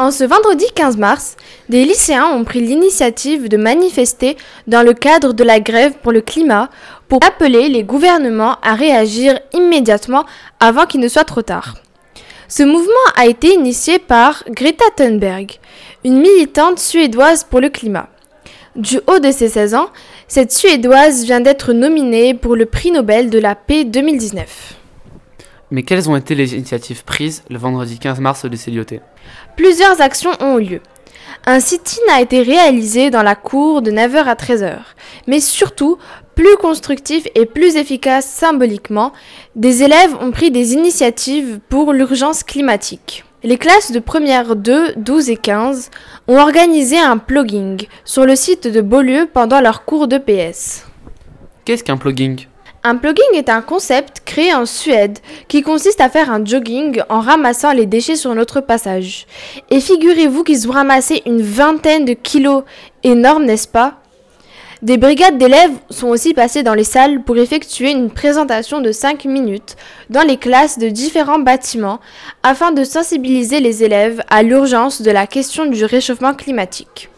En ce vendredi 15 mars, des lycéens ont pris l'initiative de manifester dans le cadre de la grève pour le climat pour appeler les gouvernements à réagir immédiatement avant qu'il ne soit trop tard. Ce mouvement a été initié par Greta Thunberg, une militante suédoise pour le climat. Du haut de ses 16 ans, cette Suédoise vient d'être nominée pour le prix Nobel de la paix 2019. Mais quelles ont été les initiatives prises le vendredi 15 mars de Célioté Plusieurs actions ont eu lieu. Un sit-in a été réalisé dans la cour de 9h à 13h. Mais surtout, plus constructif et plus efficace symboliquement, des élèves ont pris des initiatives pour l'urgence climatique. Les classes de première 2, 12 et 15 ont organisé un plugging sur le site de Beaulieu pendant leur cours de PS. Qu'est-ce qu'un plugging un plugging est un concept créé en Suède qui consiste à faire un jogging en ramassant les déchets sur notre passage. Et figurez-vous qu'ils ont ramassé une vingtaine de kilos, énorme n'est-ce pas? Des brigades d'élèves sont aussi passées dans les salles pour effectuer une présentation de 5 minutes dans les classes de différents bâtiments afin de sensibiliser les élèves à l'urgence de la question du réchauffement climatique.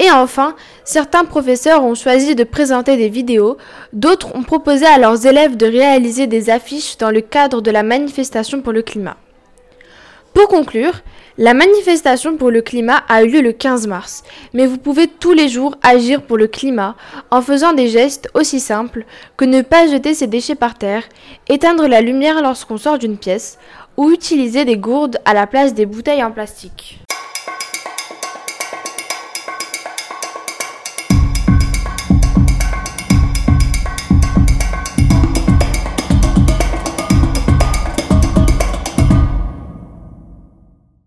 Et enfin, certains professeurs ont choisi de présenter des vidéos, d'autres ont proposé à leurs élèves de réaliser des affiches dans le cadre de la manifestation pour le climat. Pour conclure, la manifestation pour le climat a eu lieu le 15 mars, mais vous pouvez tous les jours agir pour le climat en faisant des gestes aussi simples que ne pas jeter ses déchets par terre, éteindre la lumière lorsqu'on sort d'une pièce, ou utiliser des gourdes à la place des bouteilles en plastique.